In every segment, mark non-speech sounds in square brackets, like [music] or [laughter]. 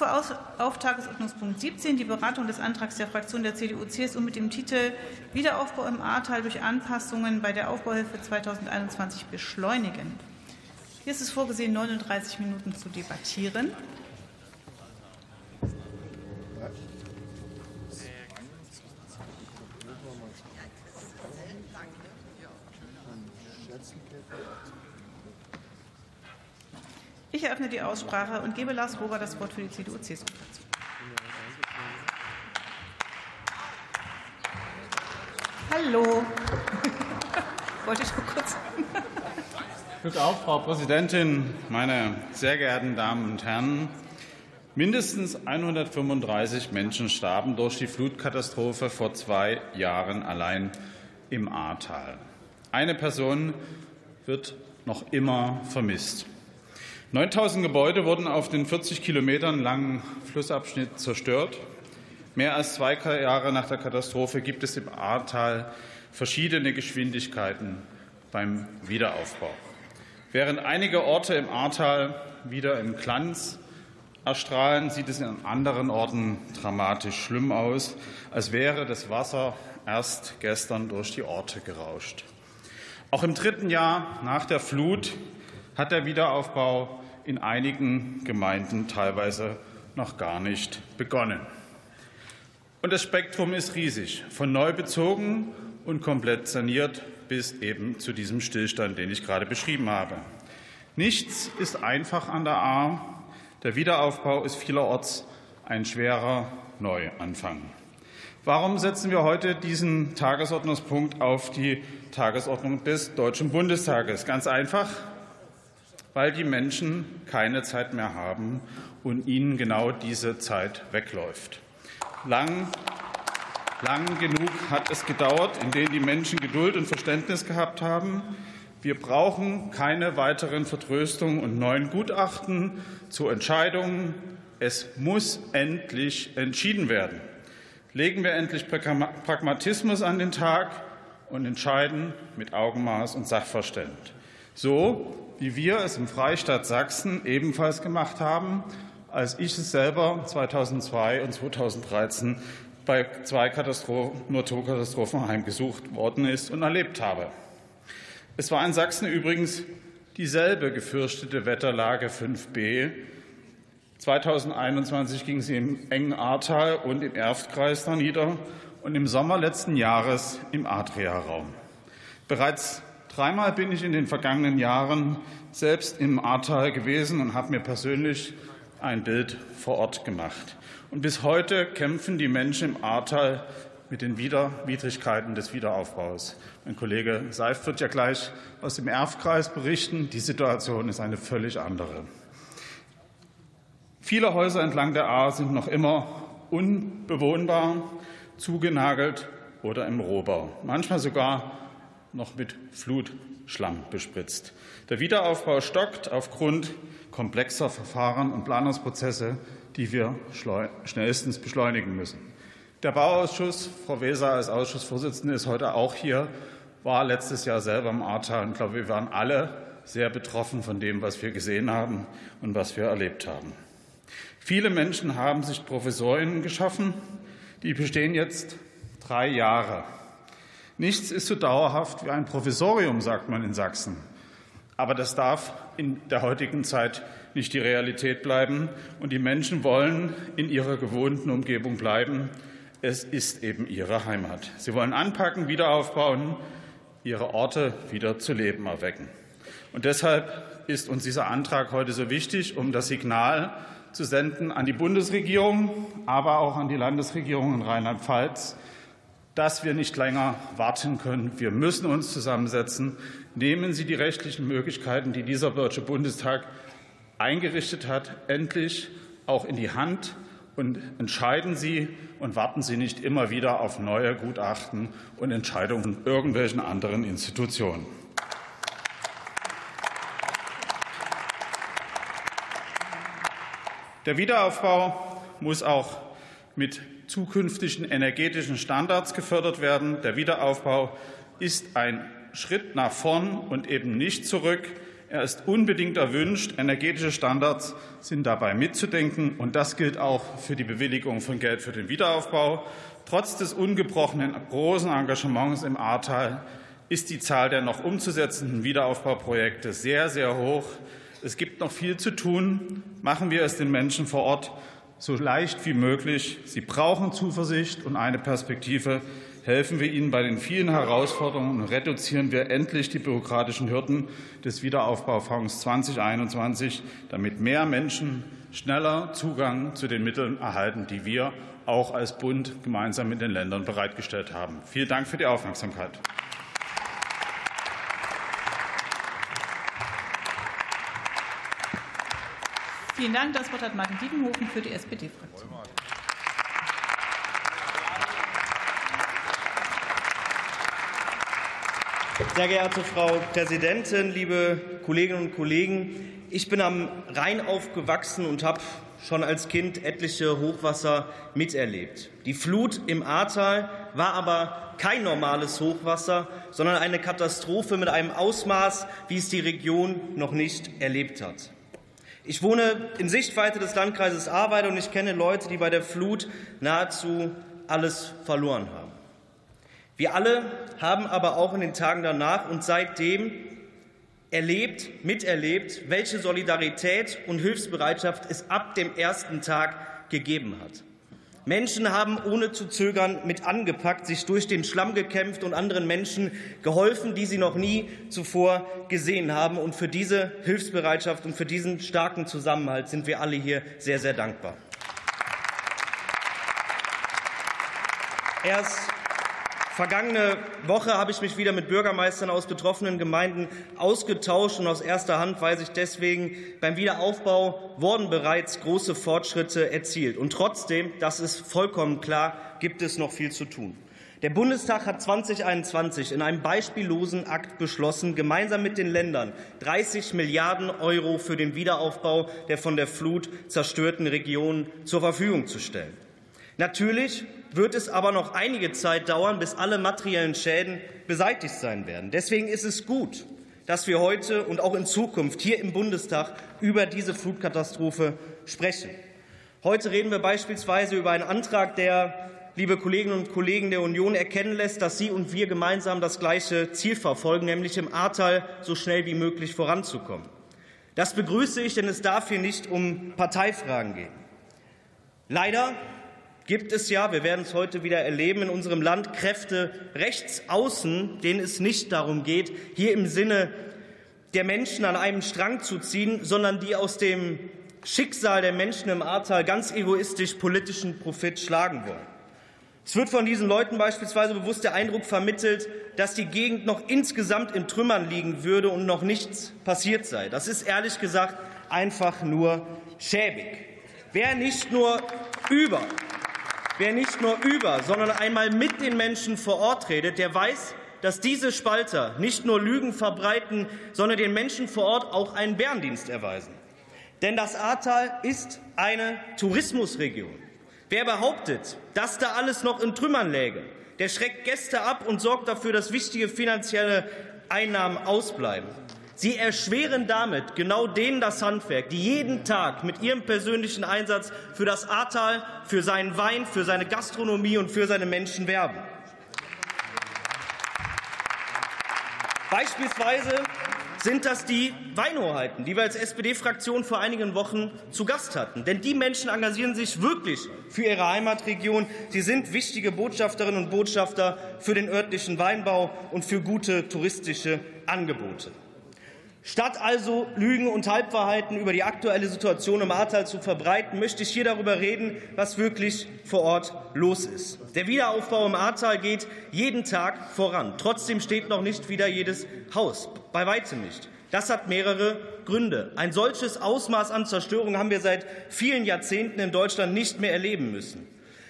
rufe auf Tagesordnungspunkt 17 die Beratung des Antrags der Fraktion der CDU-CSU mit dem Titel Wiederaufbau im Ahrtal durch Anpassungen bei der Aufbauhilfe 2021 beschleunigen. Hier ist es vorgesehen, 39 Minuten zu debattieren. Ich eröffne die Aussprache und gebe Lars Rober das Wort für die CDU-CSU-Fraktion. Hallo. [laughs] Wollte ich nur kurz. Glück auf, Frau Präsidentin, meine sehr geehrten Damen und Herren. Mindestens 135 Menschen starben durch die Flutkatastrophe vor zwei Jahren allein im Ahrtal. Eine Person wird noch immer vermisst. 9000 Gebäude wurden auf den 40 Kilometern langen Flussabschnitt zerstört. Mehr als zwei Jahre nach der Katastrophe gibt es im Ahrtal verschiedene Geschwindigkeiten beim Wiederaufbau. Während einige Orte im Ahrtal wieder im Glanz erstrahlen, sieht es an anderen Orten dramatisch schlimm aus, als wäre das Wasser erst gestern durch die Orte gerauscht. Auch im dritten Jahr nach der Flut hat der Wiederaufbau in einigen Gemeinden teilweise noch gar nicht begonnen. Und das Spektrum ist riesig, von neu bezogen und komplett saniert bis eben zu diesem Stillstand, den ich gerade beschrieben habe. Nichts ist einfach an der A. Der Wiederaufbau ist vielerorts ein schwerer Neuanfang. Warum setzen wir heute diesen Tagesordnungspunkt auf die Tagesordnung des Deutschen Bundestages? Ganz einfach, weil die Menschen keine Zeit mehr haben und ihnen genau diese Zeit wegläuft. Lang, lang genug hat es gedauert, in denen die Menschen Geduld und Verständnis gehabt haben. Wir brauchen keine weiteren Vertröstungen und neuen Gutachten zu Entscheidungen. Es muss endlich entschieden werden. Legen wir endlich Pragmatismus an den Tag und entscheiden mit Augenmaß und Sachverstand. So wie wir es im Freistaat Sachsen ebenfalls gemacht haben, als ich es selber 2002 und 2013 bei zwei Katastrophen, Naturkatastrophen heimgesucht worden ist und erlebt habe. Es war in Sachsen übrigens dieselbe gefürchtete Wetterlage 5b. 2021 ging sie im engen Ahrtal und im Erftkreis nieder und im Sommer letzten Jahres im Adria-Raum. Bereits Dreimal bin ich in den vergangenen Jahren selbst im Ahrtal gewesen und habe mir persönlich ein Bild vor Ort gemacht. Und bis heute kämpfen die Menschen im Ahrtal mit den Widrigkeiten des Wiederaufbaus. Mein Kollege Seif wird ja gleich aus dem Erfkreis berichten. Die Situation ist eine völlig andere. Viele Häuser entlang der Ahr sind noch immer unbewohnbar, zugenagelt oder im Rohbau, manchmal sogar noch mit Flutschlamm bespritzt. Der Wiederaufbau stockt aufgrund komplexer Verfahren und Planungsprozesse, die wir schnellstens beschleunigen müssen. Der Bauausschuss, Frau Weser als Ausschussvorsitzende ist heute auch hier, war letztes Jahr selber im Ahrtal. Und glaube, wir waren alle sehr betroffen von dem, was wir gesehen haben und was wir erlebt haben. Viele Menschen haben sich Provisorien geschaffen. Die bestehen jetzt drei Jahre. Nichts ist so dauerhaft wie ein Provisorium, sagt man in Sachsen. Aber das darf in der heutigen Zeit nicht die Realität bleiben. Und die Menschen wollen in ihrer gewohnten Umgebung bleiben. Es ist eben ihre Heimat. Sie wollen anpacken, wieder aufbauen, ihre Orte wieder zu Leben erwecken. Und deshalb ist uns dieser Antrag heute so wichtig, um das Signal zu senden an die Bundesregierung, aber auch an die Landesregierung in Rheinland-Pfalz, dass wir nicht länger warten können. Wir müssen uns zusammensetzen. Nehmen Sie die rechtlichen Möglichkeiten, die dieser Deutsche Bundestag eingerichtet hat, endlich auch in die Hand und entscheiden Sie und warten Sie nicht immer wieder auf neue Gutachten und Entscheidungen von irgendwelchen anderen Institutionen. Der Wiederaufbau muss auch mit zukünftigen energetischen Standards gefördert werden. Der Wiederaufbau ist ein Schritt nach vorn und eben nicht zurück. Er ist unbedingt erwünscht. Energetische Standards sind dabei mitzudenken. Und das gilt auch für die Bewilligung von Geld für den Wiederaufbau. Trotz des ungebrochenen großen Engagements im Ahrtal ist die Zahl der noch umzusetzenden Wiederaufbauprojekte sehr, sehr hoch. Es gibt noch viel zu tun. Machen wir es den Menschen vor Ort so leicht wie möglich. Sie brauchen Zuversicht und eine Perspektive. Helfen wir ihnen bei den vielen Herausforderungen und reduzieren wir endlich die bürokratischen Hürden des Wiederaufbaufonds 2021, damit mehr Menschen schneller Zugang zu den Mitteln erhalten, die wir auch als Bund gemeinsam mit den Ländern bereitgestellt haben. Vielen Dank für die Aufmerksamkeit. Vielen Dank. Das Wort hat Martin Diebenhofen für die SPD-Fraktion. Sehr geehrte Frau Präsidentin, liebe Kolleginnen und Kollegen! Ich bin am Rhein aufgewachsen und habe schon als Kind etliche Hochwasser miterlebt. Die Flut im Ahrtal war aber kein normales Hochwasser, sondern eine Katastrophe mit einem Ausmaß, wie es die Region noch nicht erlebt hat. Ich wohne in Sichtweite des Landkreises Ahrweiler und ich kenne Leute, die bei der Flut nahezu alles verloren haben. Wir alle haben aber auch in den Tagen danach und seitdem erlebt, miterlebt, welche Solidarität und Hilfsbereitschaft es ab dem ersten Tag gegeben hat. Menschen haben ohne zu zögern mit angepackt, sich durch den Schlamm gekämpft und anderen Menschen geholfen, die sie noch nie zuvor gesehen haben. Und für diese Hilfsbereitschaft und für diesen starken Zusammenhalt sind wir alle hier sehr, sehr dankbar. Erst Vergangene Woche habe ich mich wieder mit Bürgermeistern aus betroffenen Gemeinden ausgetauscht und aus erster Hand weiß ich deswegen, beim Wiederaufbau wurden bereits große Fortschritte erzielt. Und trotzdem, das ist vollkommen klar, gibt es noch viel zu tun. Der Bundestag hat 2021 in einem beispiellosen Akt beschlossen, gemeinsam mit den Ländern 30 Milliarden Euro für den Wiederaufbau der von der Flut zerstörten Regionen zur Verfügung zu stellen. Natürlich wird es aber noch einige Zeit dauern, bis alle materiellen Schäden beseitigt sein werden. Deswegen ist es gut, dass wir heute und auch in Zukunft hier im Bundestag über diese Flutkatastrophe sprechen. Heute reden wir beispielsweise über einen Antrag, der, liebe Kolleginnen und Kollegen der Union, erkennen lässt, dass Sie und wir gemeinsam das gleiche Ziel verfolgen, nämlich im Ahrtal so schnell wie möglich voranzukommen. Das begrüße ich, denn es darf hier nicht um Parteifragen gehen. Leider gibt es ja, wir werden es heute wieder erleben, in unserem Land Kräfte rechts außen, denen es nicht darum geht, hier im Sinne der Menschen an einem Strang zu ziehen, sondern die aus dem Schicksal der Menschen im Ahrtal ganz egoistisch politischen Profit schlagen wollen. Es wird von diesen Leuten beispielsweise bewusst der Eindruck vermittelt, dass die Gegend noch insgesamt in Trümmern liegen würde und noch nichts passiert sei. Das ist ehrlich gesagt einfach nur schäbig. Wer nicht nur über Wer nicht nur über, sondern einmal mit den Menschen vor Ort redet, der weiß, dass diese Spalter nicht nur Lügen verbreiten, sondern den Menschen vor Ort auch einen Bärendienst erweisen. Denn das Ahrtal ist eine Tourismusregion. Wer behauptet, dass da alles noch in Trümmern läge, der schreckt Gäste ab und sorgt dafür, dass wichtige finanzielle Einnahmen ausbleiben. Sie erschweren damit genau denen das Handwerk, die jeden Tag mit ihrem persönlichen Einsatz für das Ahrtal, für seinen Wein, für seine Gastronomie und für seine Menschen werben. Beispielsweise sind das die Weinhoheiten, die wir als SPD-Fraktion vor einigen Wochen zu Gast hatten. Denn die Menschen engagieren sich wirklich für ihre Heimatregion. Sie sind wichtige Botschafterinnen und Botschafter für den örtlichen Weinbau und für gute touristische Angebote. Statt also Lügen und Halbwahrheiten über die aktuelle Situation im Ahrtal zu verbreiten, möchte ich hier darüber reden, was wirklich vor Ort los ist. Der Wiederaufbau im Ahrtal geht jeden Tag voran. Trotzdem steht noch nicht wieder jedes Haus. Bei weitem nicht. Das hat mehrere Gründe. Ein solches Ausmaß an Zerstörung haben wir seit vielen Jahrzehnten in Deutschland nicht mehr erleben müssen.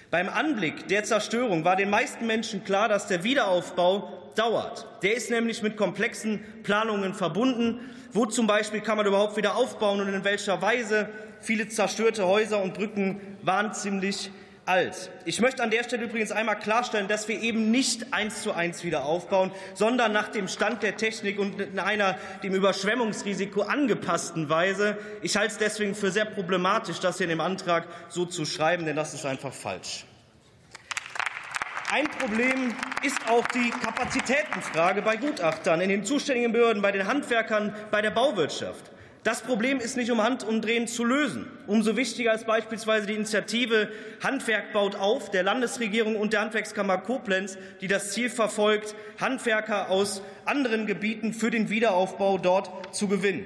Beim Anblick der Zerstörung war den meisten Menschen klar, dass der Wiederaufbau dauert. Der ist nämlich mit komplexen Planungen verbunden. Wo zum Beispiel kann man überhaupt wieder aufbauen und in welcher Weise? Viele zerstörte Häuser und Brücken waren ziemlich alt. Ich möchte an der Stelle übrigens einmal klarstellen, dass wir eben nicht eins zu eins wieder aufbauen, sondern nach dem Stand der Technik und in einer dem Überschwemmungsrisiko angepassten Weise. Ich halte es deswegen für sehr problematisch, das hier in dem Antrag so zu schreiben, denn das ist einfach falsch. Ein Problem ist auch die Kapazitätenfrage bei Gutachtern, in den zuständigen Behörden, bei den Handwerkern, bei der Bauwirtschaft. Das Problem ist nicht um Handumdrehen zu lösen. Umso wichtiger ist beispielsweise die Initiative Handwerk baut auf der Landesregierung und der Handwerkskammer Koblenz, die das Ziel verfolgt, Handwerker aus anderen Gebieten für den Wiederaufbau dort zu gewinnen.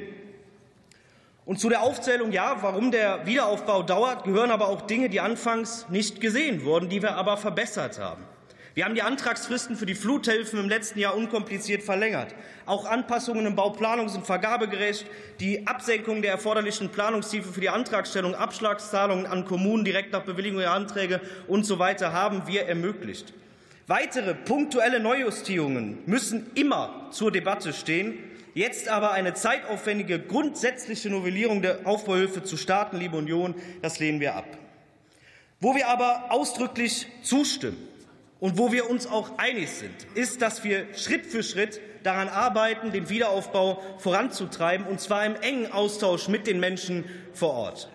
Und zu der Aufzählung, ja, warum der Wiederaufbau dauert, gehören aber auch Dinge, die anfangs nicht gesehen wurden, die wir aber verbessert haben. Wir haben die Antragsfristen für die Fluthilfen im letzten Jahr unkompliziert verlängert. Auch Anpassungen im Bauplanungs- und Vergabegerecht, die Absenkung der erforderlichen Planungstiefe für die Antragstellung, Abschlagszahlungen an Kommunen direkt nach Bewilligung der Anträge und so weiter haben wir ermöglicht. Weitere punktuelle Neujustierungen müssen immer zur Debatte stehen. Jetzt aber eine zeitaufwendige grundsätzliche Novellierung der Aufbauhilfe zu starten, liebe Union, das lehnen wir ab. Wo wir aber ausdrücklich zustimmen, und wo wir uns auch einig sind, ist, dass wir Schritt für Schritt daran arbeiten, den Wiederaufbau voranzutreiben, und zwar im engen Austausch mit den Menschen vor Ort.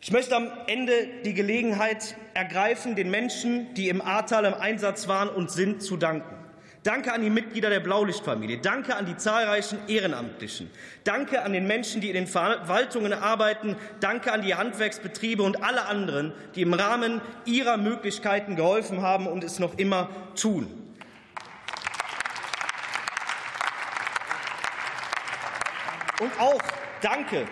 Ich möchte am Ende die Gelegenheit ergreifen, den Menschen, die im Ahrtal im Einsatz waren und sind, zu danken. Danke an die Mitglieder der Blaulichtfamilie. Danke an die zahlreichen Ehrenamtlichen. Danke an den Menschen, die in den Verwaltungen arbeiten. Danke an die Handwerksbetriebe und alle anderen, die im Rahmen ihrer Möglichkeiten geholfen haben und es noch immer tun. Und auch Danke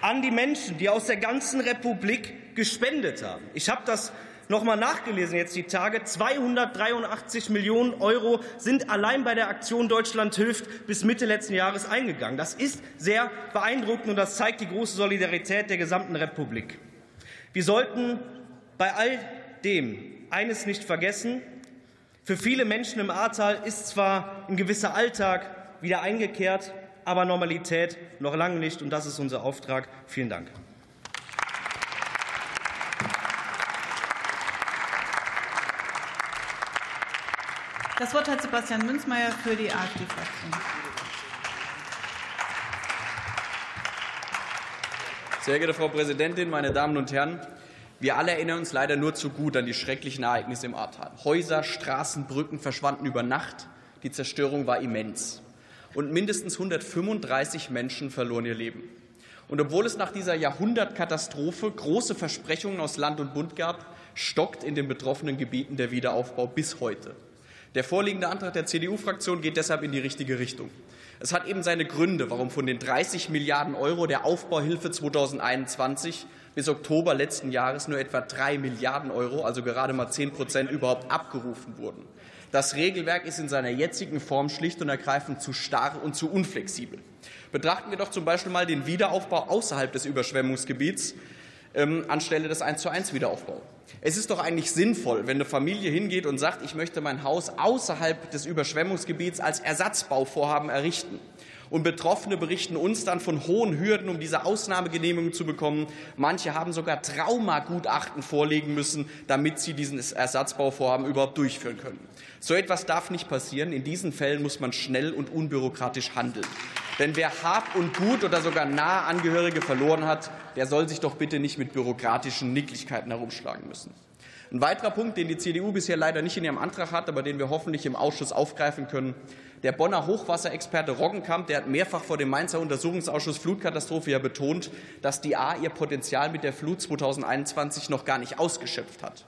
an die Menschen, die aus der ganzen Republik gespendet haben. Ich habe das noch mal nachgelesen jetzt die Tage. 283 Millionen Euro sind allein bei der Aktion Deutschland hilft bis Mitte letzten Jahres eingegangen. Das ist sehr beeindruckend und das zeigt die große Solidarität der gesamten Republik. Wir sollten bei all dem eines nicht vergessen. Für viele Menschen im Ahrtal ist zwar ein gewisser Alltag wieder eingekehrt, aber Normalität noch lange nicht. Und das ist unser Auftrag. Vielen Dank. Das Wort hat Sebastian Münzmeier für die AfD-Fraktion. Sehr geehrte Frau Präsidentin, meine Damen und Herren! Wir alle erinnern uns leider nur zu gut an die schrecklichen Ereignisse im Ahrtal. Häuser, Straßen, Brücken verschwanden über Nacht. Die Zerstörung war immens. Und mindestens 135 Menschen verloren ihr Leben. Und obwohl es nach dieser Jahrhundertkatastrophe große Versprechungen aus Land und Bund gab, stockt in den betroffenen Gebieten der Wiederaufbau bis heute. Der vorliegende Antrag der CDU-Fraktion geht deshalb in die richtige Richtung. Es hat eben seine Gründe, warum von den 30 Milliarden Euro der Aufbauhilfe 2021 bis Oktober letzten Jahres nur etwa 3 Milliarden Euro, also gerade mal 10 Prozent, überhaupt abgerufen wurden. Das Regelwerk ist in seiner jetzigen Form schlicht und ergreifend zu starr und zu unflexibel. Betrachten wir doch zum Beispiel mal den Wiederaufbau außerhalb des Überschwemmungsgebiets anstelle des 1 zu 1 Wiederaufbaus. Es ist doch eigentlich sinnvoll, wenn eine Familie hingeht und sagt, ich möchte mein Haus außerhalb des Überschwemmungsgebiets als Ersatzbauvorhaben errichten. Und Betroffene berichten uns dann von hohen Hürden, um diese Ausnahmegenehmigung zu bekommen. Manche haben sogar Traumagutachten vorlegen müssen, damit sie dieses Ersatzbauvorhaben überhaupt durchführen können. So etwas darf nicht passieren. In diesen Fällen muss man schnell und unbürokratisch handeln. Denn wer Hab und Gut oder sogar nahe Angehörige verloren hat, der soll sich doch bitte nicht mit bürokratischen Nicklichkeiten herumschlagen müssen. Ein weiterer Punkt, den die CDU bisher leider nicht in ihrem Antrag hat, aber den wir hoffentlich im Ausschuss aufgreifen können. Der Bonner Hochwasserexperte Roggenkamp der hat mehrfach vor dem Mainzer Untersuchungsausschuss Flutkatastrophe ja betont, dass die A ihr Potenzial mit der Flut 2021 noch gar nicht ausgeschöpft hat.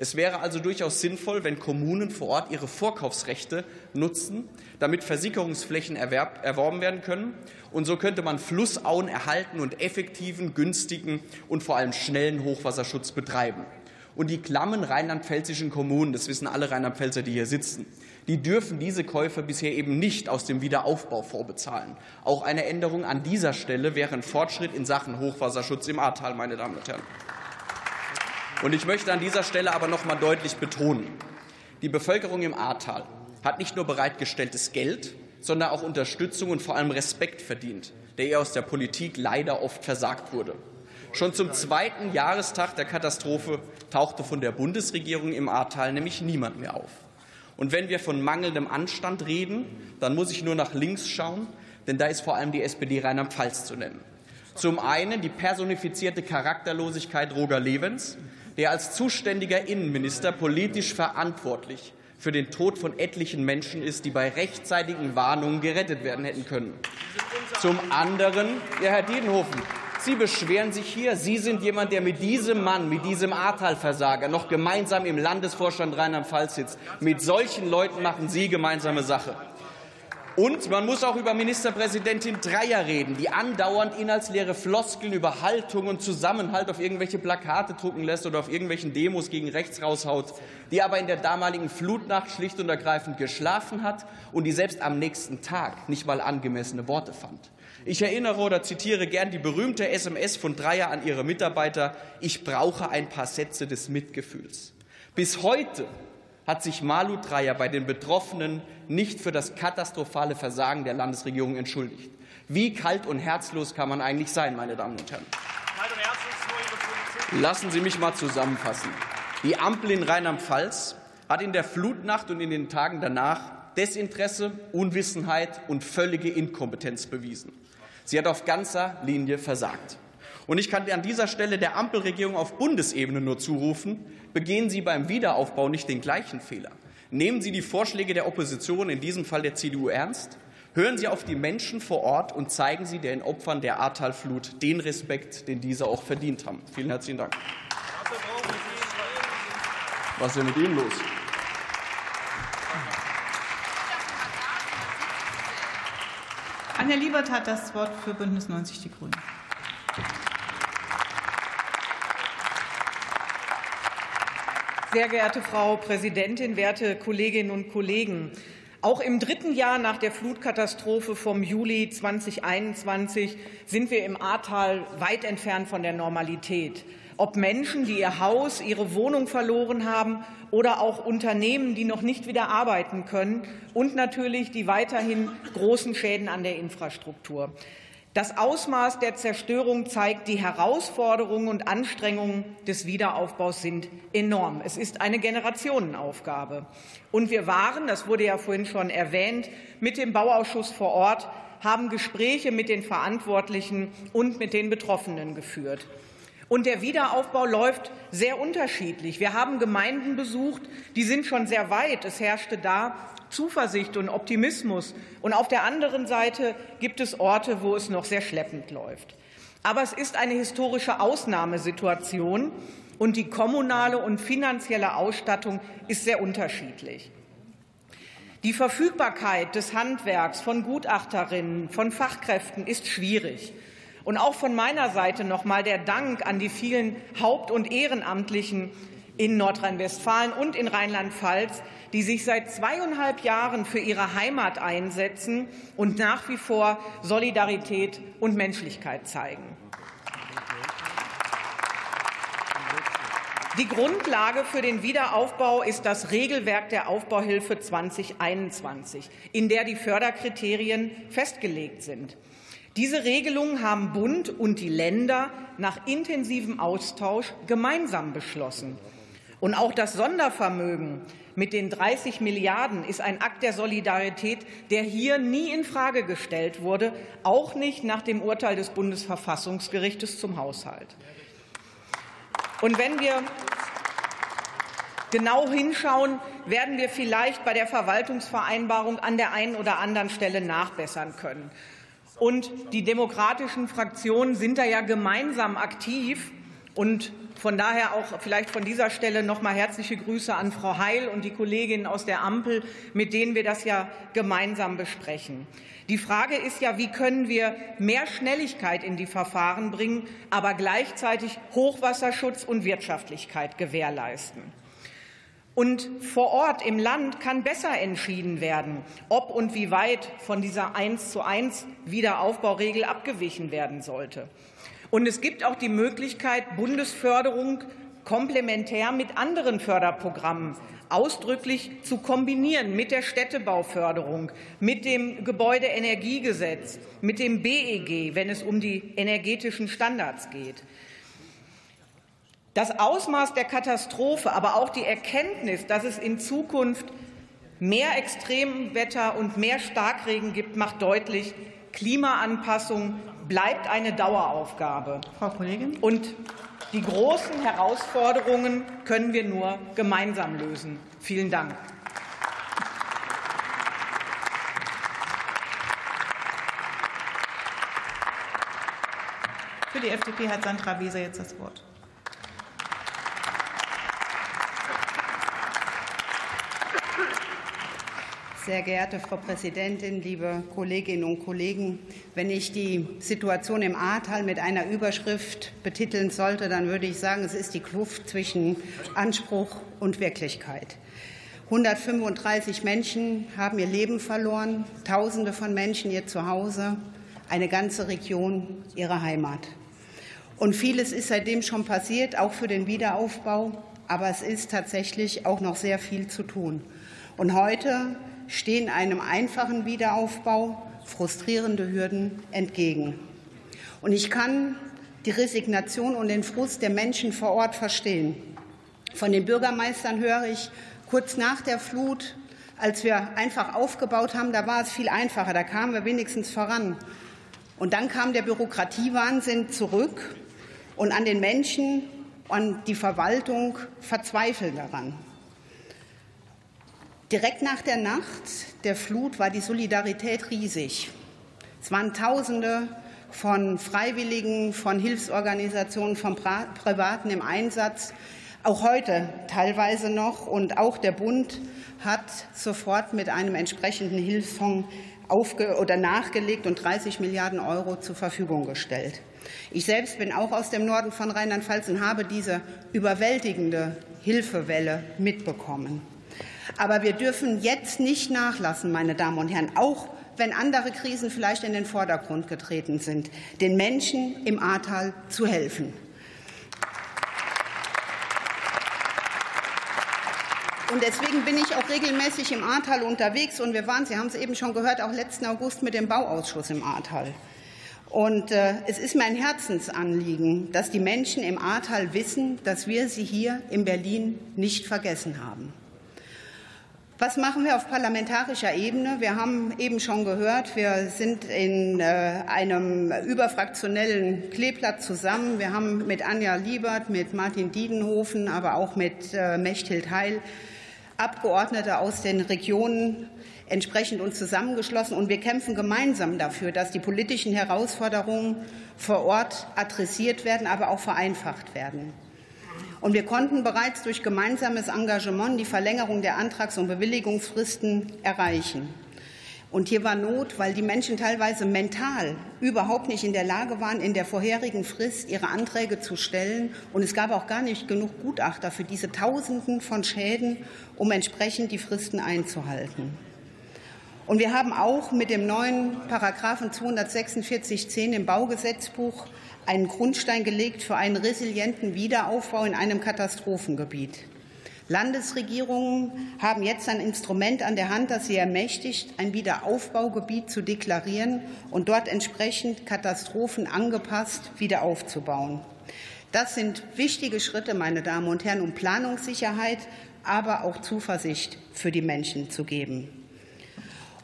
Es wäre also durchaus sinnvoll, wenn Kommunen vor Ort ihre Vorkaufsrechte nutzen, damit Versickerungsflächen erworben werden können. Und so könnte man Flussauen erhalten und effektiven, günstigen und vor allem schnellen Hochwasserschutz betreiben. Und die klammen rheinland-pfälzischen Kommunen, das wissen alle Rheinland-Pfälzer, die hier sitzen, die dürfen diese Käufe bisher eben nicht aus dem Wiederaufbau vorbezahlen. Auch eine Änderung an dieser Stelle wäre ein Fortschritt in Sachen Hochwasserschutz im Ahrtal, meine Damen und Herren. Und ich möchte an dieser Stelle aber noch mal deutlich betonen, die Bevölkerung im Ahrtal hat nicht nur bereitgestelltes Geld, sondern auch Unterstützung und vor allem Respekt verdient, der ihr aus der Politik leider oft versagt wurde. Schon zum zweiten Jahrestag der Katastrophe tauchte von der Bundesregierung im Ahrtal nämlich niemand mehr auf. Und wenn wir von mangelndem Anstand reden, dann muss ich nur nach links schauen, denn da ist vor allem die SPD Rheinland-Pfalz zu nennen. Zum einen die personifizierte Charakterlosigkeit Roger Levens, der als zuständiger Innenminister politisch verantwortlich für den Tod von etlichen Menschen ist, die bei rechtzeitigen Warnungen gerettet werden hätten können. Zum anderen, ja, Herr Diedenhofen, Sie beschweren sich hier. Sie sind jemand, der mit diesem Mann, mit diesem Ahrtal-Versager noch gemeinsam im Landesvorstand Rheinland-Pfalz sitzt. Mit solchen Leuten machen Sie gemeinsame Sache. Und man muss auch über Ministerpräsidentin Dreyer reden, die andauernd inhaltsleere Floskeln über Haltung und Zusammenhalt auf irgendwelche Plakate drucken lässt oder auf irgendwelchen Demos gegen rechts raushaut, die aber in der damaligen Flutnacht schlicht und ergreifend geschlafen hat und die selbst am nächsten Tag nicht mal angemessene Worte fand. Ich erinnere oder zitiere gern die berühmte SMS von Dreyer an ihre Mitarbeiter. Ich brauche ein paar Sätze des Mitgefühls. Bis heute hat sich Malu Dreyer bei den Betroffenen nicht für das katastrophale Versagen der Landesregierung entschuldigt. Wie kalt und herzlos kann man eigentlich sein, meine Damen und Herren? Lassen Sie mich mal zusammenfassen. Die Ampel in Rheinland-Pfalz hat in der Flutnacht und in den Tagen danach Desinteresse, Unwissenheit und völlige Inkompetenz bewiesen. Sie hat auf ganzer Linie versagt. Und ich kann an dieser Stelle der Ampelregierung auf Bundesebene nur zurufen, begehen Sie beim Wiederaufbau nicht den gleichen Fehler. Nehmen Sie die Vorschläge der Opposition, in diesem Fall der CDU, ernst. Hören Sie auf die Menschen vor Ort und zeigen Sie den Opfern der Ahrtalflut den Respekt, den diese auch verdient haben. Vielen herzlichen Dank. Was ist denn mit Ihnen los? Anja Liebert hat das Wort für Bündnis 90 Die Grünen. Sehr geehrte Frau Präsidentin, werte Kolleginnen und Kollegen! Auch im dritten Jahr nach der Flutkatastrophe vom Juli 2021 sind wir im Ahrtal weit entfernt von der Normalität ob Menschen, die ihr Haus, ihre Wohnung verloren haben oder auch Unternehmen, die noch nicht wieder arbeiten können und natürlich die weiterhin großen Schäden an der Infrastruktur. Das Ausmaß der Zerstörung zeigt, die Herausforderungen und Anstrengungen des Wiederaufbaus sind enorm. Es ist eine Generationenaufgabe. Und wir waren, das wurde ja vorhin schon erwähnt, mit dem Bauausschuss vor Ort, haben Gespräche mit den Verantwortlichen und mit den Betroffenen geführt. Und der Wiederaufbau läuft sehr unterschiedlich. Wir haben Gemeinden besucht, die sind schon sehr weit. Es herrschte da Zuversicht und Optimismus. Und auf der anderen Seite gibt es Orte, wo es noch sehr schleppend läuft. Aber es ist eine historische Ausnahmesituation und die kommunale und finanzielle Ausstattung ist sehr unterschiedlich. Die Verfügbarkeit des Handwerks von Gutachterinnen, von Fachkräften ist schwierig. Und auch von meiner Seite noch mal der Dank an die vielen Haupt- und Ehrenamtlichen in Nordrhein-Westfalen und in Rheinland-Pfalz, die sich seit zweieinhalb Jahren für ihre Heimat einsetzen und nach wie vor Solidarität und Menschlichkeit zeigen. Die Grundlage für den Wiederaufbau ist das Regelwerk der Aufbauhilfe 2021, in der die Förderkriterien festgelegt sind. Diese Regelungen haben Bund und die Länder nach intensivem Austausch gemeinsam beschlossen. Und auch das Sondervermögen mit den 30 Milliarden ist ein Akt der Solidarität, der hier nie in Frage gestellt wurde, auch nicht nach dem Urteil des Bundesverfassungsgerichtes zum Haushalt. Und wenn wir genau hinschauen, werden wir vielleicht bei der Verwaltungsvereinbarung an der einen oder anderen Stelle nachbessern können. Und die demokratischen Fraktionen sind da ja gemeinsam aktiv. Und von daher auch vielleicht von dieser Stelle noch mal herzliche Grüße an Frau Heil und die Kolleginnen aus der Ampel, mit denen wir das ja gemeinsam besprechen. Die Frage ist ja, wie können wir mehr Schnelligkeit in die Verfahren bringen, aber gleichzeitig Hochwasserschutz und Wirtschaftlichkeit gewährleisten. Und vor Ort im Land kann besser entschieden werden, ob und wie weit von dieser 1 zu 1 Wiederaufbauregel abgewichen werden sollte. Und es gibt auch die Möglichkeit, Bundesförderung komplementär mit anderen Förderprogrammen ausdrücklich zu kombinieren mit der Städtebauförderung, mit dem Gebäudeenergiegesetz, mit dem BEG, wenn es um die energetischen Standards geht. Das Ausmaß der Katastrophe, aber auch die Erkenntnis, dass es in Zukunft mehr Extremwetter und mehr Starkregen gibt, macht deutlich, Klimaanpassung bleibt eine Daueraufgabe. Frau Kollegin. Und die großen Herausforderungen können wir nur gemeinsam lösen. Vielen Dank. Für die FDP hat Sandra Weser jetzt das Wort. Sehr geehrte Frau Präsidentin, liebe Kolleginnen und Kollegen, wenn ich die Situation im Ahrtal mit einer Überschrift betiteln sollte, dann würde ich sagen, es ist die Kluft zwischen Anspruch und Wirklichkeit. 135 Menschen haben ihr Leben verloren, Tausende von Menschen ihr Zuhause, eine ganze Region ihre Heimat. Und vieles ist seitdem schon passiert, auch für den Wiederaufbau. Aber es ist tatsächlich auch noch sehr viel zu tun. Und heute stehen einem einfachen Wiederaufbau frustrierende Hürden entgegen. Und ich kann die Resignation und den Frust der Menschen vor Ort verstehen. Von den Bürgermeistern höre ich kurz nach der Flut, als wir einfach aufgebaut haben, da war es viel einfacher, da kamen wir wenigstens voran. Und dann kam der Bürokratiewahnsinn zurück und an den Menschen und die Verwaltung verzweifeln daran. Direkt nach der Nacht der Flut war die Solidarität riesig. Es waren Tausende von Freiwilligen, von Hilfsorganisationen, von Privaten im Einsatz, auch heute teilweise noch. Und auch der Bund hat sofort mit einem entsprechenden Hilfsfonds aufge oder nachgelegt und 30 Milliarden Euro zur Verfügung gestellt. Ich selbst bin auch aus dem Norden von Rheinland-Pfalz und habe diese überwältigende Hilfewelle mitbekommen. Aber wir dürfen jetzt nicht nachlassen, meine Damen und Herren, auch wenn andere Krisen vielleicht in den Vordergrund getreten sind, den Menschen im Ahrtal zu helfen. Und deswegen bin ich auch regelmäßig im Ahrtal unterwegs. Und wir waren, Sie haben es eben schon gehört, auch letzten August mit dem Bauausschuss im Ahrtal. Und äh, es ist mein Herzensanliegen, dass die Menschen im Ahrtal wissen, dass wir sie hier in Berlin nicht vergessen haben. Was machen wir auf parlamentarischer Ebene? Wir haben eben schon gehört, wir sind in äh, einem überfraktionellen Kleeblatt zusammen. Wir haben mit Anja Liebert, mit Martin Diedenhofen, aber auch mit äh, Mechthild Heil Abgeordnete aus den Regionen entsprechend uns zusammengeschlossen und wir kämpfen gemeinsam dafür, dass die politischen Herausforderungen vor Ort adressiert werden, aber auch vereinfacht werden. Und wir konnten bereits durch gemeinsames Engagement die Verlängerung der Antrags- und Bewilligungsfristen erreichen. Und hier war Not, weil die Menschen teilweise mental überhaupt nicht in der Lage waren, in der vorherigen Frist ihre Anträge zu stellen. Und es gab auch gar nicht genug Gutachter für diese Tausenden von Schäden, um entsprechend die Fristen einzuhalten. Und wir haben auch mit dem neuen Paragraphen 246.10 im Baugesetzbuch einen Grundstein gelegt für einen resilienten Wiederaufbau in einem Katastrophengebiet. Landesregierungen haben jetzt ein Instrument an der Hand, das sie ermächtigt, ein Wiederaufbaugebiet zu deklarieren und dort entsprechend Katastrophen angepasst wieder aufzubauen. Das sind wichtige Schritte, meine Damen und Herren, um Planungssicherheit, aber auch Zuversicht für die Menschen zu geben.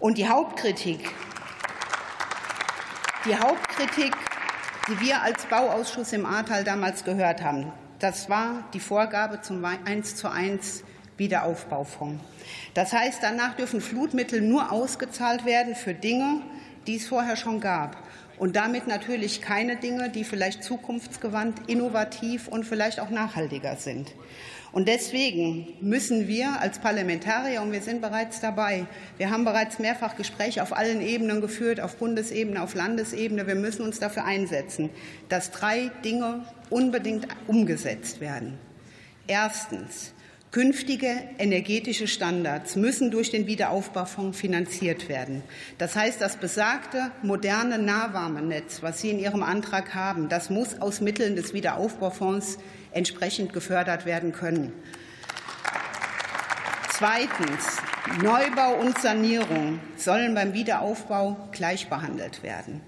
Und die Hauptkritik, die Hauptkritik die wir als Bauausschuss im Ahrtal damals gehört haben. Das war die Vorgabe zum 1 zu 1 Wiederaufbaufonds. Das heißt, danach dürfen Flutmittel nur ausgezahlt werden für Dinge, die es vorher schon gab. Und damit natürlich keine Dinge, die vielleicht zukunftsgewandt, innovativ und vielleicht auch nachhaltiger sind. Und deswegen müssen wir als Parlamentarier, und wir sind bereits dabei, wir haben bereits mehrfach Gespräche auf allen Ebenen geführt, auf Bundesebene, auf Landesebene, wir müssen uns dafür einsetzen, dass drei Dinge unbedingt umgesetzt werden. Erstens. Künftige energetische Standards müssen durch den Wiederaufbaufonds finanziert werden. Das heißt, das besagte moderne Nahwärmenetz, was Sie in Ihrem Antrag haben, das muss aus Mitteln des Wiederaufbaufonds entsprechend gefördert werden können. Zweitens. Neubau und Sanierung sollen beim Wiederaufbau gleich behandelt werden.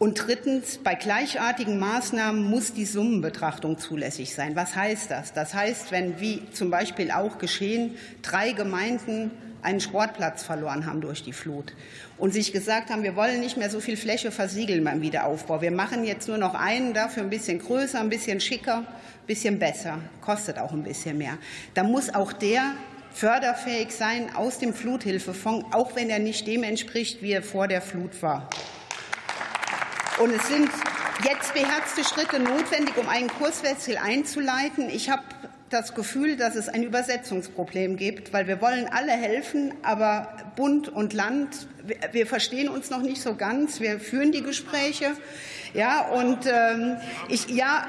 Und drittens, bei gleichartigen Maßnahmen muss die Summenbetrachtung zulässig sein. Was heißt das? Das heißt, wenn, wie zum Beispiel auch geschehen, drei Gemeinden einen Sportplatz verloren haben durch die Flut und sich gesagt haben, wir wollen nicht mehr so viel Fläche versiegeln beim Wiederaufbau. Wir machen jetzt nur noch einen, dafür ein bisschen größer, ein bisschen schicker, ein bisschen besser, kostet auch ein bisschen mehr. Da muss auch der förderfähig sein aus dem Fluthilfefonds, auch wenn er nicht dem entspricht, wie er vor der Flut war. Und es sind jetzt beherzte Schritte notwendig, um einen Kurswechsel einzuleiten. Ich habe das Gefühl, dass es ein Übersetzungsproblem gibt, weil wir wollen alle helfen, aber Bund und Land, wir verstehen uns noch nicht so ganz. Wir führen die Gespräche. Ja, und ähm, ich, ja,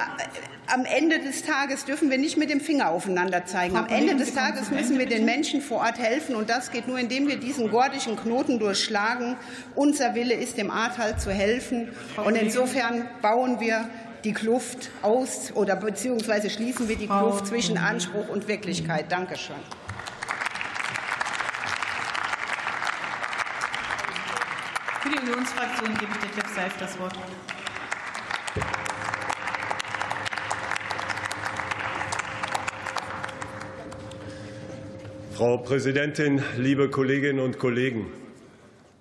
am Ende des Tages dürfen wir nicht mit dem Finger aufeinander zeigen. Am Ende des Tages müssen wir den Menschen vor Ort helfen. Und das geht nur, indem wir diesen gordischen Knoten durchschlagen. Unser Wille ist, dem Ahrtal zu helfen. Und insofern bauen wir die Kluft aus oder beziehungsweise schließen wir die Kluft zwischen Anspruch und Wirklichkeit. Dankeschön. Für die Unionsfraktion gebe ich Detlef Seif das Wort. Frau Präsidentin, liebe Kolleginnen und Kollegen!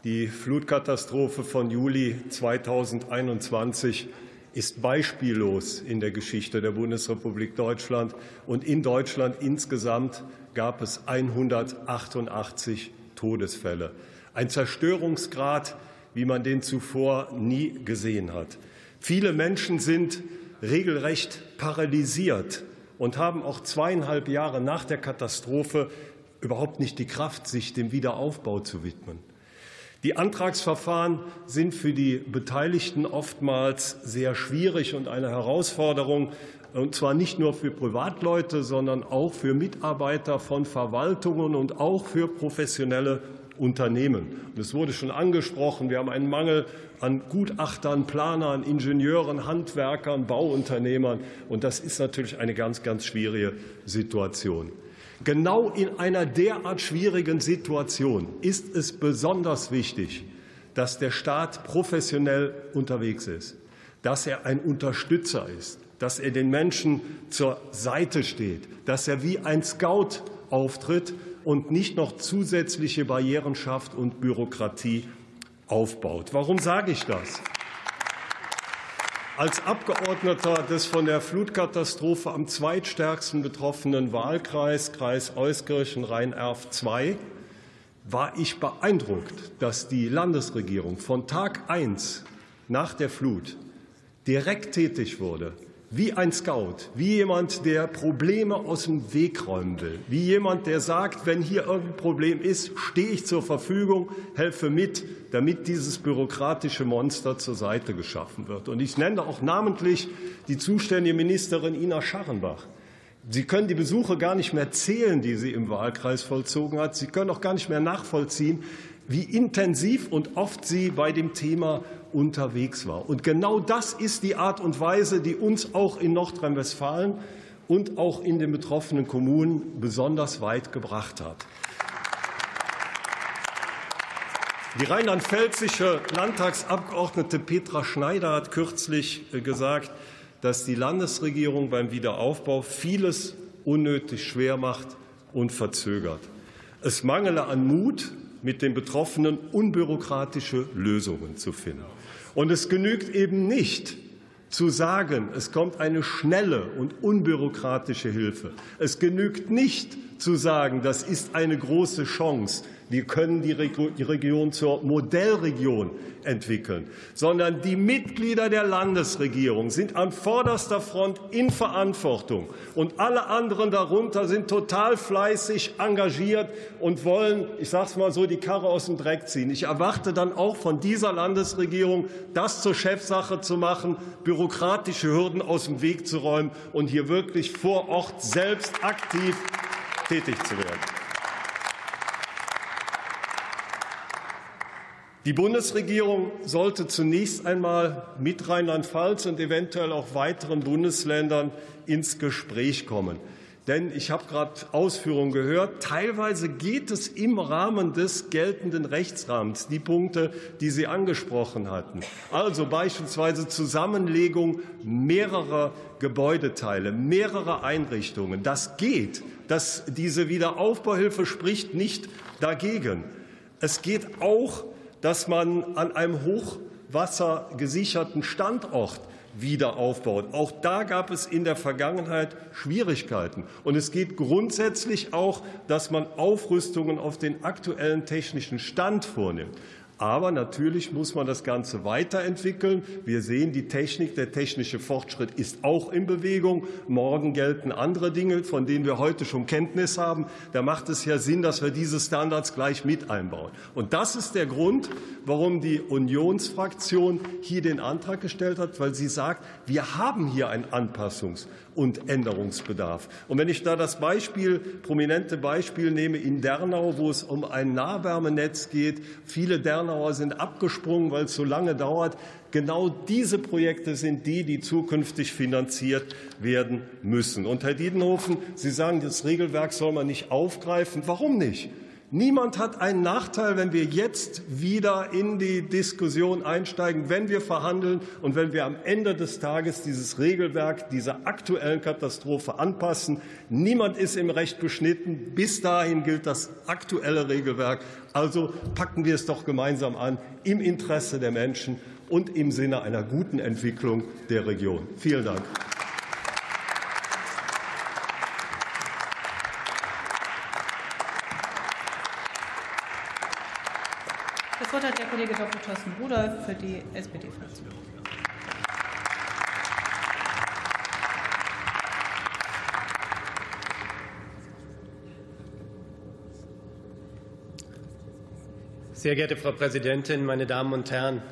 Die Flutkatastrophe von Juli 2021 ist beispiellos in der Geschichte der Bundesrepublik Deutschland. Und in Deutschland insgesamt gab es 188 Todesfälle. Ein Zerstörungsgrad, wie man den zuvor nie gesehen hat. Viele Menschen sind regelrecht paralysiert und haben auch zweieinhalb Jahre nach der Katastrophe überhaupt nicht die Kraft, sich dem Wiederaufbau zu widmen. Die Antragsverfahren sind für die Beteiligten oftmals sehr schwierig und eine Herausforderung, und zwar nicht nur für Privatleute, sondern auch für Mitarbeiter von Verwaltungen und auch für professionelle Unternehmen. es wurde schon angesprochen, wir haben einen Mangel an Gutachtern, Planern, Ingenieuren, Handwerkern, Bauunternehmern. Und das ist natürlich eine ganz, ganz schwierige Situation. Genau in einer derart schwierigen Situation ist es besonders wichtig, dass der Staat professionell unterwegs ist, dass er ein Unterstützer ist, dass er den Menschen zur Seite steht, dass er wie ein Scout auftritt und nicht noch zusätzliche Barrieren schafft und Bürokratie aufbaut. Warum sage ich das? Als Abgeordneter des von der Flutkatastrophe am zweitstärksten betroffenen Wahlkreis, Kreis Euskirchen Rhein-Erf II, war ich beeindruckt, dass die Landesregierung von Tag 1 nach der Flut direkt tätig wurde, wie ein Scout, wie jemand, der Probleme aus dem Weg räumen will, wie jemand, der sagt, wenn hier irgendein Problem ist, stehe ich zur Verfügung, helfe mit, damit dieses bürokratische Monster zur Seite geschaffen wird. Und ich nenne auch namentlich die zuständige Ministerin Ina Scharrenbach. Sie können die Besuche gar nicht mehr zählen, die sie im Wahlkreis vollzogen hat. Sie können auch gar nicht mehr nachvollziehen, wie intensiv und oft sie bei dem Thema unterwegs war. Und genau das ist die Art und Weise, die uns auch in Nordrhein-Westfalen und auch in den betroffenen Kommunen besonders weit gebracht hat. Die rheinland-pfälzische Landtagsabgeordnete Petra Schneider hat kürzlich äh, gesagt, dass die Landesregierung beim Wiederaufbau vieles unnötig schwer macht und verzögert. Es mangele an Mut, mit den Betroffenen unbürokratische Lösungen zu finden. Und es genügt eben nicht, zu sagen, es kommt eine schnelle und unbürokratische Hilfe. Es genügt nicht zu sagen, das ist eine große Chance, wir können die Region zur Modellregion entwickeln, sondern die Mitglieder der Landesregierung sind an vorderster Front in Verantwortung. Und alle anderen darunter sind total fleißig engagiert und wollen, ich sage es mal so, die Karre aus dem Dreck ziehen. Ich erwarte dann auch von dieser Landesregierung, das zur Chefsache zu machen, bürokratische Hürden aus dem Weg zu räumen und hier wirklich vor Ort selbst aktiv tätig zu werden. Die Bundesregierung sollte zunächst einmal mit Rheinland-Pfalz und eventuell auch weiteren Bundesländern ins Gespräch kommen. Denn ich habe gerade Ausführungen gehört. Teilweise geht es im Rahmen des geltenden Rechtsrahmens, die Punkte, die Sie angesprochen hatten. Also beispielsweise Zusammenlegung mehrerer Gebäudeteile, mehrerer Einrichtungen. Das geht. Das, diese Wiederaufbauhilfe spricht nicht dagegen. Es geht auch, dass man an einem hochwassergesicherten Standort wieder aufbaut. Auch da gab es in der Vergangenheit Schwierigkeiten. Und es geht grundsätzlich auch, dass man Aufrüstungen auf den aktuellen technischen Stand vornimmt. Aber natürlich muss man das Ganze weiterentwickeln. Wir sehen, die Technik, der technische Fortschritt ist auch in Bewegung. Morgen gelten andere Dinge, von denen wir heute schon Kenntnis haben. Da macht es ja Sinn, dass wir diese Standards gleich mit einbauen. Und das ist der Grund, warum die Unionsfraktion hier den Antrag gestellt hat, weil sie sagt, wir haben hier einen Anpassungs- und Änderungsbedarf. Und wenn ich da das Beispiel, prominente Beispiel nehme in Dernau, wo es um ein Nahwärmenetz geht, viele Dernauer sind abgesprungen, weil es so lange dauert. Genau diese Projekte sind die, die zukünftig finanziert werden müssen. Und Herr Diedenhofen, Sie sagen, das Regelwerk soll man nicht aufgreifen. Warum nicht? Niemand hat einen Nachteil, wenn wir jetzt wieder in die Diskussion einsteigen, wenn wir verhandeln und wenn wir am Ende des Tages dieses Regelwerk dieser aktuellen Katastrophe anpassen. Niemand ist im Recht beschnitten. Bis dahin gilt das aktuelle Regelwerk. Also packen wir es doch gemeinsam an im Interesse der Menschen und im Sinne einer guten Entwicklung der Region. Vielen Dank. Für die SPD-Fraktion. Sehr geehrte Frau Präsidentin, meine Damen und Herren!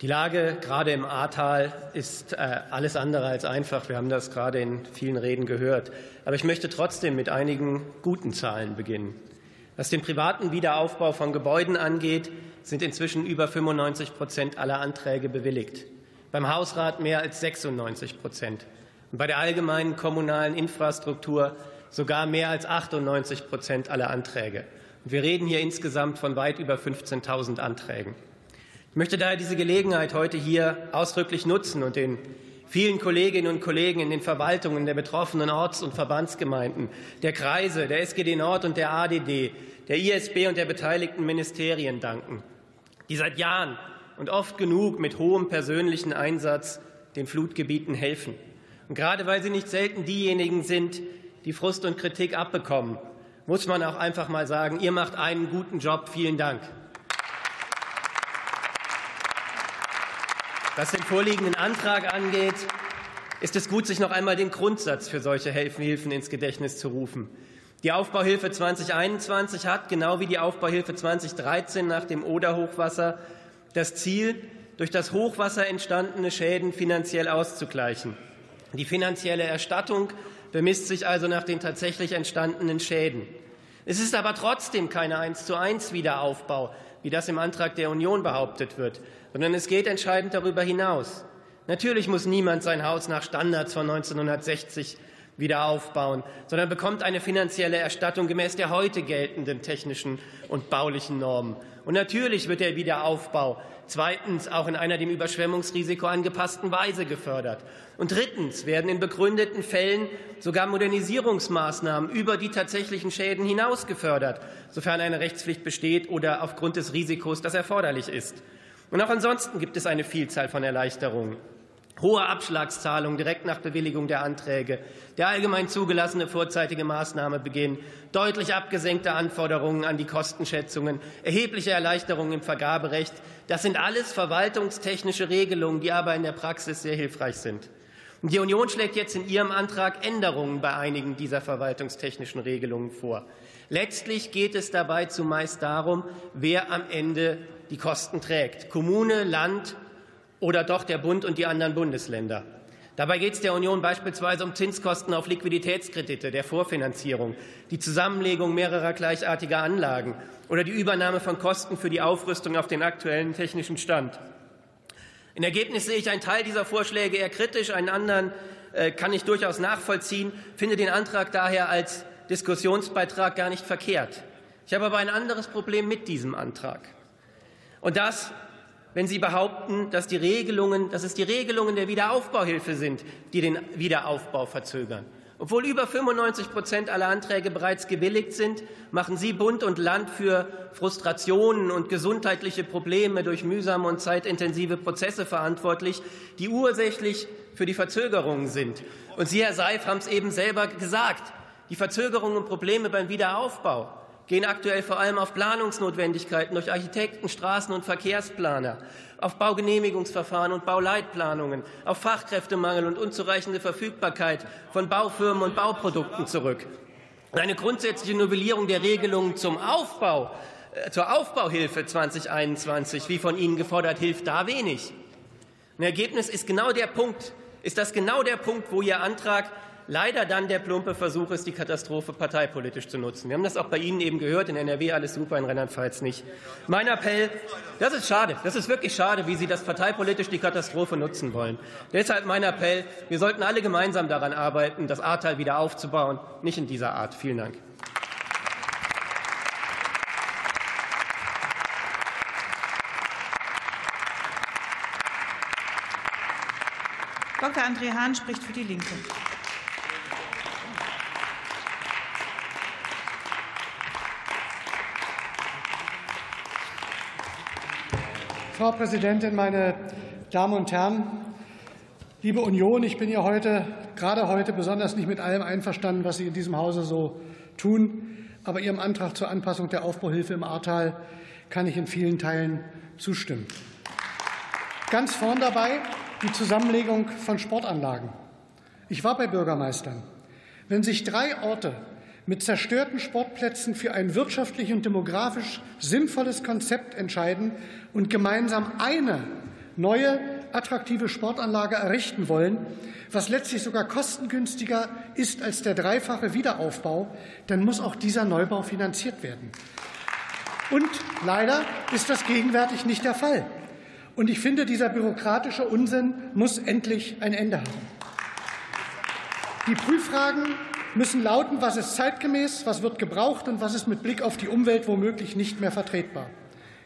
Die Lage gerade im Ahrtal ist äh, alles andere als einfach. Wir haben das gerade in vielen Reden gehört. Aber ich möchte trotzdem mit einigen guten Zahlen beginnen. Was den privaten Wiederaufbau von Gebäuden angeht, sind inzwischen über 95 Prozent aller Anträge bewilligt. Beim Hausrat mehr als 96 Prozent. Und bei der allgemeinen kommunalen Infrastruktur sogar mehr als 98 Prozent aller Anträge. Wir reden hier insgesamt von weit über 15.000 Anträgen. Ich möchte daher diese Gelegenheit heute hier ausdrücklich nutzen und den vielen Kolleginnen und Kollegen in den Verwaltungen der betroffenen Orts- und Verbandsgemeinden, der Kreise, der SGD Nord und der ADD, der ISB und der beteiligten Ministerien danken, die seit Jahren und oft genug mit hohem persönlichen Einsatz den Flutgebieten helfen. Und gerade weil sie nicht selten diejenigen sind, die Frust und Kritik abbekommen, muss man auch einfach mal sagen, ihr macht einen guten Job. Vielen Dank. Was den vorliegenden Antrag angeht, ist es gut, sich noch einmal den Grundsatz für solche Hilfen ins Gedächtnis zu rufen. Die Aufbauhilfe 2021 hat, genau wie die Aufbauhilfe 2013 nach dem Oder-Hochwasser, das Ziel, durch das Hochwasser entstandene Schäden finanziell auszugleichen. Die finanzielle Erstattung bemisst sich also nach den tatsächlich entstandenen Schäden. Es ist aber trotzdem keine eins zu eins Wiederaufbau, wie das im Antrag der Union behauptet wird, sondern es geht entscheidend darüber hinaus. Natürlich muss niemand sein Haus nach Standards von 1960 wieder aufbauen, sondern bekommt eine finanzielle Erstattung gemäß der heute geltenden technischen und baulichen Normen. Und natürlich wird der Wiederaufbau zweitens auch in einer dem Überschwemmungsrisiko angepassten Weise gefördert. Und drittens werden in begründeten Fällen sogar Modernisierungsmaßnahmen über die tatsächlichen Schäden hinaus gefördert, sofern eine Rechtspflicht besteht oder aufgrund des Risikos das erforderlich ist. Und auch ansonsten gibt es eine Vielzahl von Erleichterungen. Hohe Abschlagszahlungen direkt nach Bewilligung der Anträge, der allgemein zugelassene vorzeitige Maßnahmebeginn, deutlich abgesenkte Anforderungen an die Kostenschätzungen, erhebliche Erleichterungen im Vergaberecht, das sind alles verwaltungstechnische Regelungen, die aber in der Praxis sehr hilfreich sind. Die Union schlägt jetzt in ihrem Antrag Änderungen bei einigen dieser verwaltungstechnischen Regelungen vor. Letztlich geht es dabei zumeist darum, wer am Ende die Kosten trägt. Kommune, Land oder doch der Bund und die anderen Bundesländer. Dabei geht es der Union beispielsweise um Zinskosten auf Liquiditätskredite der Vorfinanzierung, die Zusammenlegung mehrerer gleichartiger Anlagen oder die Übernahme von Kosten für die Aufrüstung auf den aktuellen technischen Stand. In Ergebnis sehe ich einen Teil dieser Vorschläge eher kritisch, einen anderen äh, kann ich durchaus nachvollziehen, finde den Antrag daher als Diskussionsbeitrag gar nicht verkehrt. Ich habe aber ein anderes Problem mit diesem Antrag. Und das, wenn Sie behaupten, dass, die Regelungen, dass es die Regelungen der Wiederaufbauhilfe sind, die den Wiederaufbau verzögern. Obwohl über 95 Prozent aller Anträge bereits gewilligt sind, machen Sie Bund und Land für Frustrationen und gesundheitliche Probleme durch mühsame und zeitintensive Prozesse verantwortlich, die ursächlich für die Verzögerungen sind. Und Sie, Herr Seif, haben es eben selber gesagt. Die Verzögerungen und Probleme beim Wiederaufbau gehen aktuell vor allem auf Planungsnotwendigkeiten durch Architekten, Straßen- und Verkehrsplaner, auf Baugenehmigungsverfahren und Bauleitplanungen, auf Fachkräftemangel und unzureichende Verfügbarkeit von Baufirmen und Bauprodukten zurück. Eine grundsätzliche Novellierung der Regelungen zum Aufbau, äh, zur Aufbauhilfe 2021, wie von Ihnen gefordert, hilft da wenig. Ein Ergebnis ist genau der Punkt, ist das genau der Punkt, wo Ihr Antrag leider dann der plumpe Versuch ist, die Katastrophe parteipolitisch zu nutzen. Wir haben das auch bei Ihnen eben gehört, in NRW alles super, in Rheinland-Pfalz nicht. Mein Appell, das ist schade, das ist wirklich schade, wie Sie das parteipolitisch die Katastrophe nutzen wollen. Deshalb mein Appell, wir sollten alle gemeinsam daran arbeiten, das Ahrtal wieder aufzubauen, nicht in dieser Art. Vielen Dank. Dr. André Hahn spricht für die Linke. Frau Präsidentin, meine Damen und Herren! Liebe Union, ich bin ja heute, gerade heute besonders nicht mit allem einverstanden, was Sie in diesem Hause so tun. Aber Ihrem Antrag zur Anpassung der Aufbauhilfe im Ahrtal kann ich in vielen Teilen zustimmen. Ganz vorn dabei die Zusammenlegung von Sportanlagen. Ich war bei Bürgermeistern. Wenn sich drei Orte mit zerstörten Sportplätzen für ein wirtschaftlich und demografisch sinnvolles Konzept entscheiden und gemeinsam eine neue attraktive Sportanlage errichten wollen, was letztlich sogar kostengünstiger ist als der dreifache Wiederaufbau, dann muss auch dieser Neubau finanziert werden. Und leider ist das gegenwärtig nicht der Fall. Und ich finde, dieser bürokratische Unsinn muss endlich ein Ende haben. Die Prüffragen müssen lauten, was ist zeitgemäß, was wird gebraucht und was ist mit Blick auf die Umwelt womöglich nicht mehr vertretbar.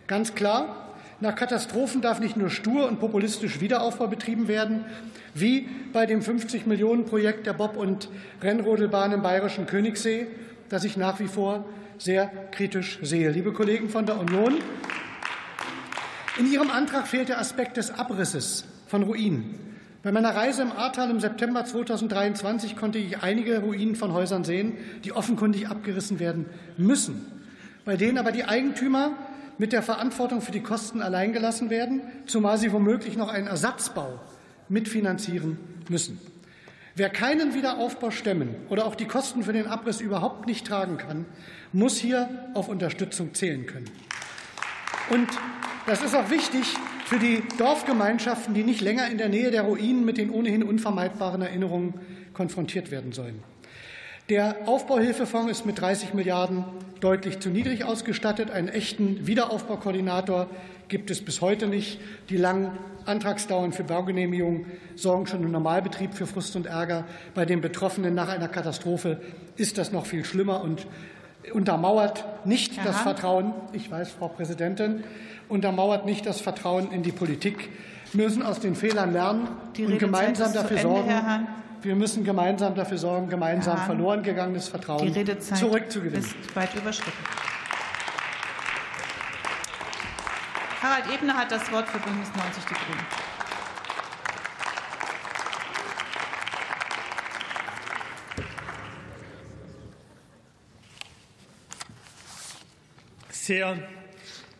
Ganz klar, nach Katastrophen darf nicht nur stur und populistisch Wiederaufbau betrieben werden, wie bei dem 50 Millionen Projekt der Bob- und Rennrodelbahn im bayerischen Königssee, das ich nach wie vor sehr kritisch sehe. Liebe Kollegen von der Union, in Ihrem Antrag fehlt der Aspekt des Abrisses von Ruinen. Bei meiner Reise im Ahrtal im September 2023 konnte ich einige Ruinen von Häusern sehen, die offenkundig abgerissen werden müssen, bei denen aber die Eigentümer mit der Verantwortung für die Kosten allein gelassen werden, zumal sie womöglich noch einen Ersatzbau mitfinanzieren müssen. Wer keinen Wiederaufbau stemmen oder auch die Kosten für den Abriss überhaupt nicht tragen kann, muss hier auf Unterstützung zählen können. Und das ist auch wichtig für die Dorfgemeinschaften, die nicht länger in der Nähe der Ruinen mit den ohnehin unvermeidbaren Erinnerungen konfrontiert werden sollen. Der Aufbauhilfefonds ist mit 30 Milliarden deutlich zu niedrig ausgestattet. Einen echten Wiederaufbaukoordinator gibt es bis heute nicht. Die langen Antragsdauern für Baugenehmigungen sorgen schon im Normalbetrieb für Frust und Ärger. Bei den Betroffenen nach einer Katastrophe ist das noch viel schlimmer und untermauert nicht Herr das? Vertrauen. Ich weiß, Frau Präsidentin, untermauert nicht das Vertrauen in die Politik. Wir müssen aus den Fehlern lernen die und gemeinsam dafür Ende, sorgen. Wir müssen gemeinsam dafür sorgen, gemeinsam verloren gegangenes Vertrauen die Redezeit zurückzugewinnen. Ist weit überschritten. Harald Ebner hat das Wort für Bündnis 90 Die Grünen. Sehr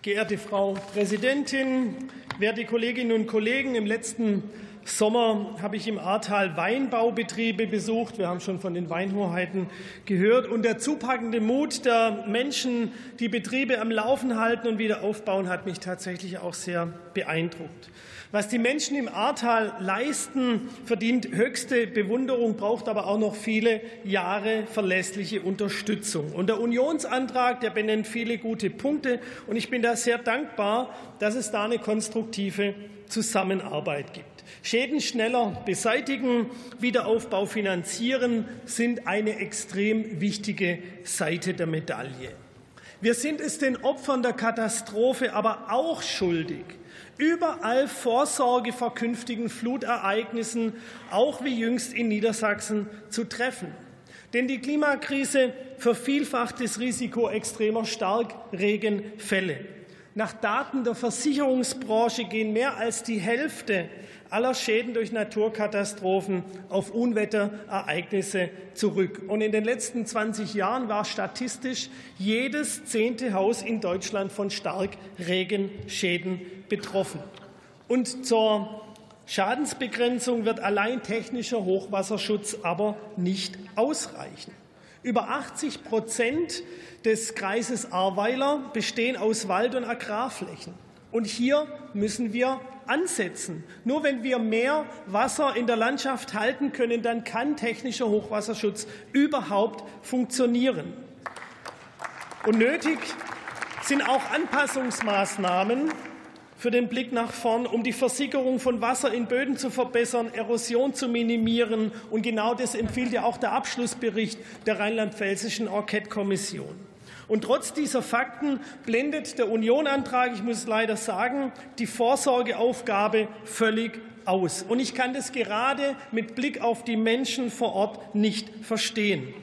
Geehrte Frau Präsidentin, werte Kolleginnen und Kollegen, im letzten Sommer habe ich im Ahrtal Weinbaubetriebe besucht. Wir haben schon von den Weinhoheiten gehört. Und der zupackende Mut der Menschen, die Betriebe am Laufen halten und wieder aufbauen, hat mich tatsächlich auch sehr beeindruckt. Was die Menschen im Ahrtal leisten, verdient höchste Bewunderung, braucht aber auch noch viele Jahre verlässliche Unterstützung. Und der Unionsantrag, der benennt viele gute Punkte. Und ich bin da sehr dankbar, dass es da eine konstruktive Zusammenarbeit gibt. Schäden schneller beseitigen, Wiederaufbau finanzieren sind eine extrem wichtige Seite der Medaille. Wir sind es den Opfern der Katastrophe aber auch schuldig, überall Vorsorge vor künftigen Flutereignissen, auch wie jüngst in Niedersachsen, zu treffen. Denn die Klimakrise vervielfacht das Risiko extremer Starkregenfälle. Nach Daten der Versicherungsbranche gehen mehr als die Hälfte aller Schäden durch Naturkatastrophen auf Unwetterereignisse zurück. Und in den letzten 20 Jahren war statistisch jedes zehnte Haus in Deutschland von Starkregenschäden betroffen. Und zur Schadensbegrenzung wird allein technischer Hochwasserschutz aber nicht ausreichen. Über 80 Prozent des Kreises Ahrweiler bestehen aus Wald- und Agrarflächen. Und hier müssen wir ansetzen. Nur wenn wir mehr Wasser in der Landschaft halten können, dann kann technischer Hochwasserschutz überhaupt funktionieren. Und nötig sind auch Anpassungsmaßnahmen, für den Blick nach vorn, um die Versickerung von Wasser in Böden zu verbessern, Erosion zu minimieren. Und genau das empfiehlt ja auch der Abschlussbericht der rheinland-pfälzischen Enquete-Kommission. Und trotz dieser Fakten blendet der Unionantrag, ich muss leider sagen, die Vorsorgeaufgabe völlig aus. Und ich kann das gerade mit Blick auf die Menschen vor Ort nicht verstehen.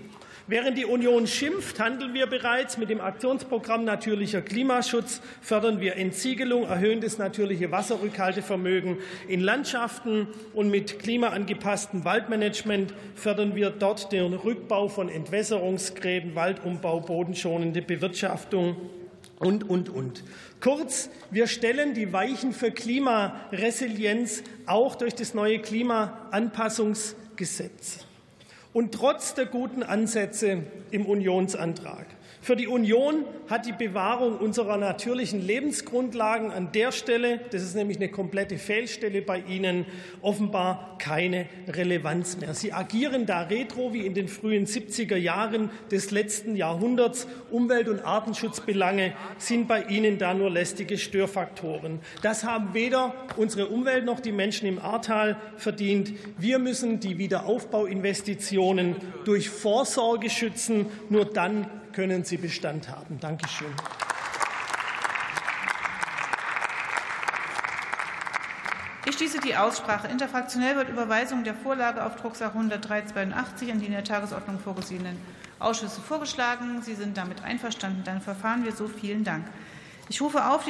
Während die Union schimpft, handeln wir bereits. Mit dem Aktionsprogramm Natürlicher Klimaschutz fördern wir Entsiegelung, erhöhen das natürliche Wasserrückhaltevermögen in Landschaften und mit klimaangepasstem Waldmanagement fördern wir dort den Rückbau von Entwässerungsgräben, Waldumbau, bodenschonende Bewirtschaftung und, und, und. Kurz, wir stellen die Weichen für Klimaresilienz auch durch das neue Klimaanpassungsgesetz. Und trotz der guten Ansätze im Unionsantrag für die Union hat die Bewahrung unserer natürlichen Lebensgrundlagen an der Stelle, das ist nämlich eine komplette Fehlstelle bei Ihnen, offenbar keine Relevanz mehr. Sie agieren da retro wie in den frühen 70er Jahren des letzten Jahrhunderts. Umwelt- und Artenschutzbelange sind bei Ihnen da nur lästige Störfaktoren. Das haben weder unsere Umwelt noch die Menschen im Ahrtal verdient. Wir müssen die Wiederaufbauinvestitionen durch Vorsorge schützen. Nur dann können sie Bestand haben. Dankeschön. Ich schließe die Aussprache. Interfraktionell wird Überweisung der Vorlage auf Drucksache 10382 an die in der Tagesordnung vorgesehenen Ausschüsse vorgeschlagen. Sie sind damit einverstanden. Dann verfahren wir so. Vielen Dank. Ich rufe auf